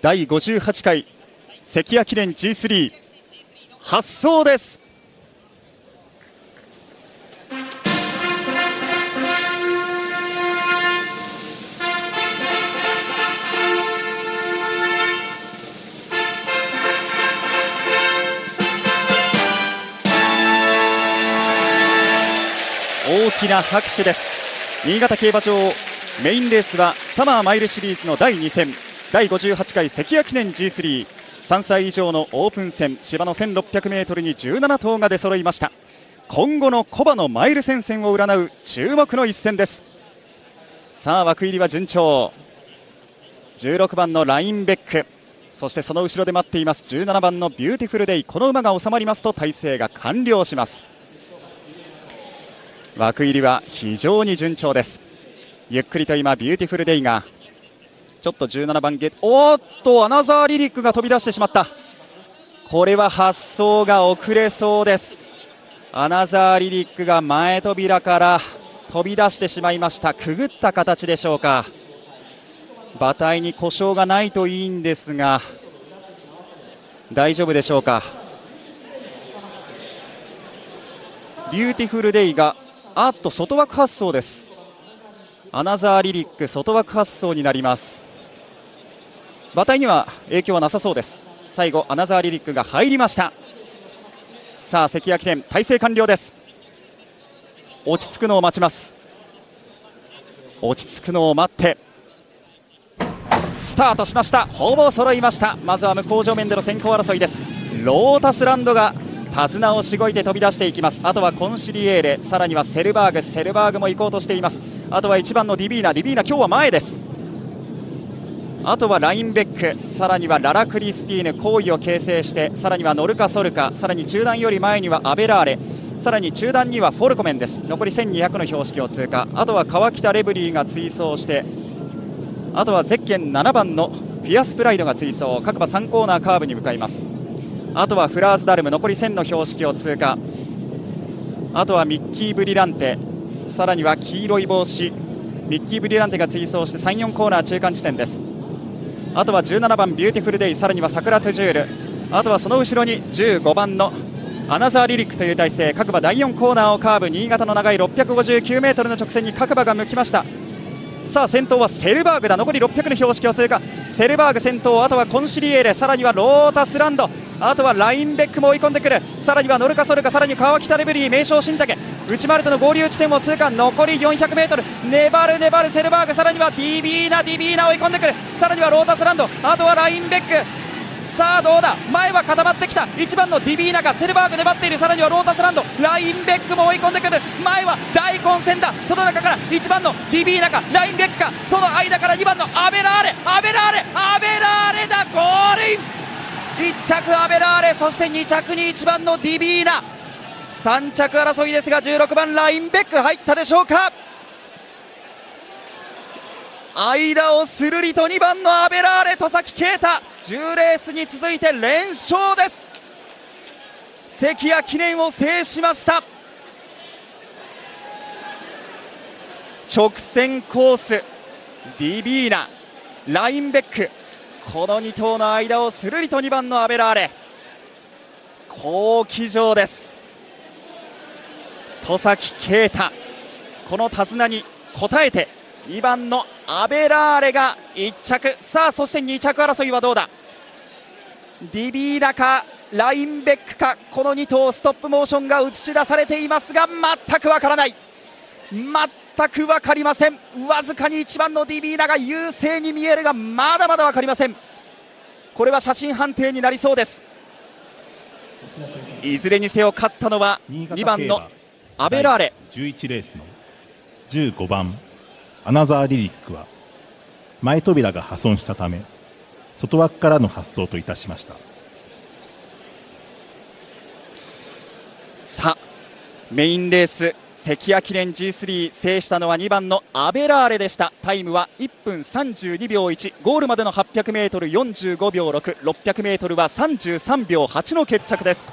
第58回関谷記念 G3 発走です。大きな拍手です。新潟競馬場メインレースはサマーマイルシリーズの第2戦。第58回関谷記念 G33 歳以上のオープン戦芝の 1600m に17頭が出揃いました。今後の古馬のマイル戦線を占う注目の一戦です。さあ枠入りは順調。16番のラインベック。そしてその後ろで待っています17番のビューティフルデイ。この馬が収まりますと態勢が完了します。枠入りは非常に順調です。ゆっくりと今ビューティフルデイがちょっと17番ゲート。おっとアナザーリリックが飛び出してしまった。これは発走が遅れそうです。アナザーリリックが前扉から飛び出してしまいました。くぐった形でしょうか。馬体に故障がないといいんですが大丈夫でしょうか。ビューティフルデイがあっと外枠発走です。アナザーリリック外枠発走になります。馬体には影響はなさそうです。最後アナザーリリックが入りました。さあ関屋記念態勢完了です。落ち着くのを待ちます。落ち着くのを待って。スタートしました。ほぼ揃いました。まずは向こう正面での先行争いです。ロータスランドが手綱をしごいて飛び出していきます。あとはコンシリエーレ。さらにはセルバーグ。セルバーグも行こうとしています。あとは1番のディビーナ。ディビーナ今日は前です。あとはラインベックさらにはララクリスティーヌ好位を形成してさらにはノルカソルカさらに中団より前にはアヴェラーレさらに中団にはフォルコメンです。残り1200の標識を通過。あとはカワキタレブリーが追走してあとはゼッケン7番のフィアスプライドが追走。各馬3コーナーカーブに向かいます。あとはフラーズダルム残り1000の標識を通過。あとはミッキーブリランテさらには黄色い帽子。ミッキーブリランテが追走して3、4コーナー中間地点です。あとは17番ビューティフルデイさらにはサクラトゥジュールあとはその後ろに15番のアナザーリリックという体勢各馬第4コーナーをカーブ新潟の長い 659m の直線に各馬が向きました。さあ先頭はセルバーグだ。残り600の標識を通過。セルバーグ先頭あとはコンシリエーレ。さらにはロータスランド。あとはラインベックも追い込んでくる。さらにはノルカソルカ。さらに川北レベリー名将新竹。内丸との合流地点を通過。残り 400m 粘る粘る。セルバーグ。さらにはディビーナディビーナ追い込んでくる。さらにはロータスランド。あとはラインベック。さあどうだ？前は固まってきた。1番のディビーナがセルバーグ粘っている。さらにはロータスランド。ラインベックも追い込んでくる。前は大混戦だ。その中から1番のディビーナかラインベックか。その間から2番のアベラーレ。アベラーレ！アベラーレだ！ゴールイン！1着アベラーレ。そして2着に1番のディビーナ3着争いですが16番ラインベック入ったでしょうか。間をするりと2番のアベラーレ戸崎啓太。10レースに続いて連勝です。関谷記念を制しました。直線コースディビーナ。ラインベック。この2頭の間をするりと2番のアベラーレ。好騎乗です。戸崎啓太。この手綱に応えて2番のアベラーレが1着。さあそして2着争いはどうだ？ディビーナかラインベックか。この2頭ストップモーションが映し出されていますが全くわからない。全く分かりません。わずかに1番のディビーナが優勢に見えるがまだまだ分かりません。これは写真判定になりそうです。いずれにせよ勝ったのは2番のアベラーレ。11レースの15番アナザーリリックは前扉が破損したため外枠からの発送といたしました。さあメインレース関谷記念 G3 制したのは2番のアベラーレでした。タイムは1分32秒1ゴールまでの 800m45 秒 6600m は33秒8の決着です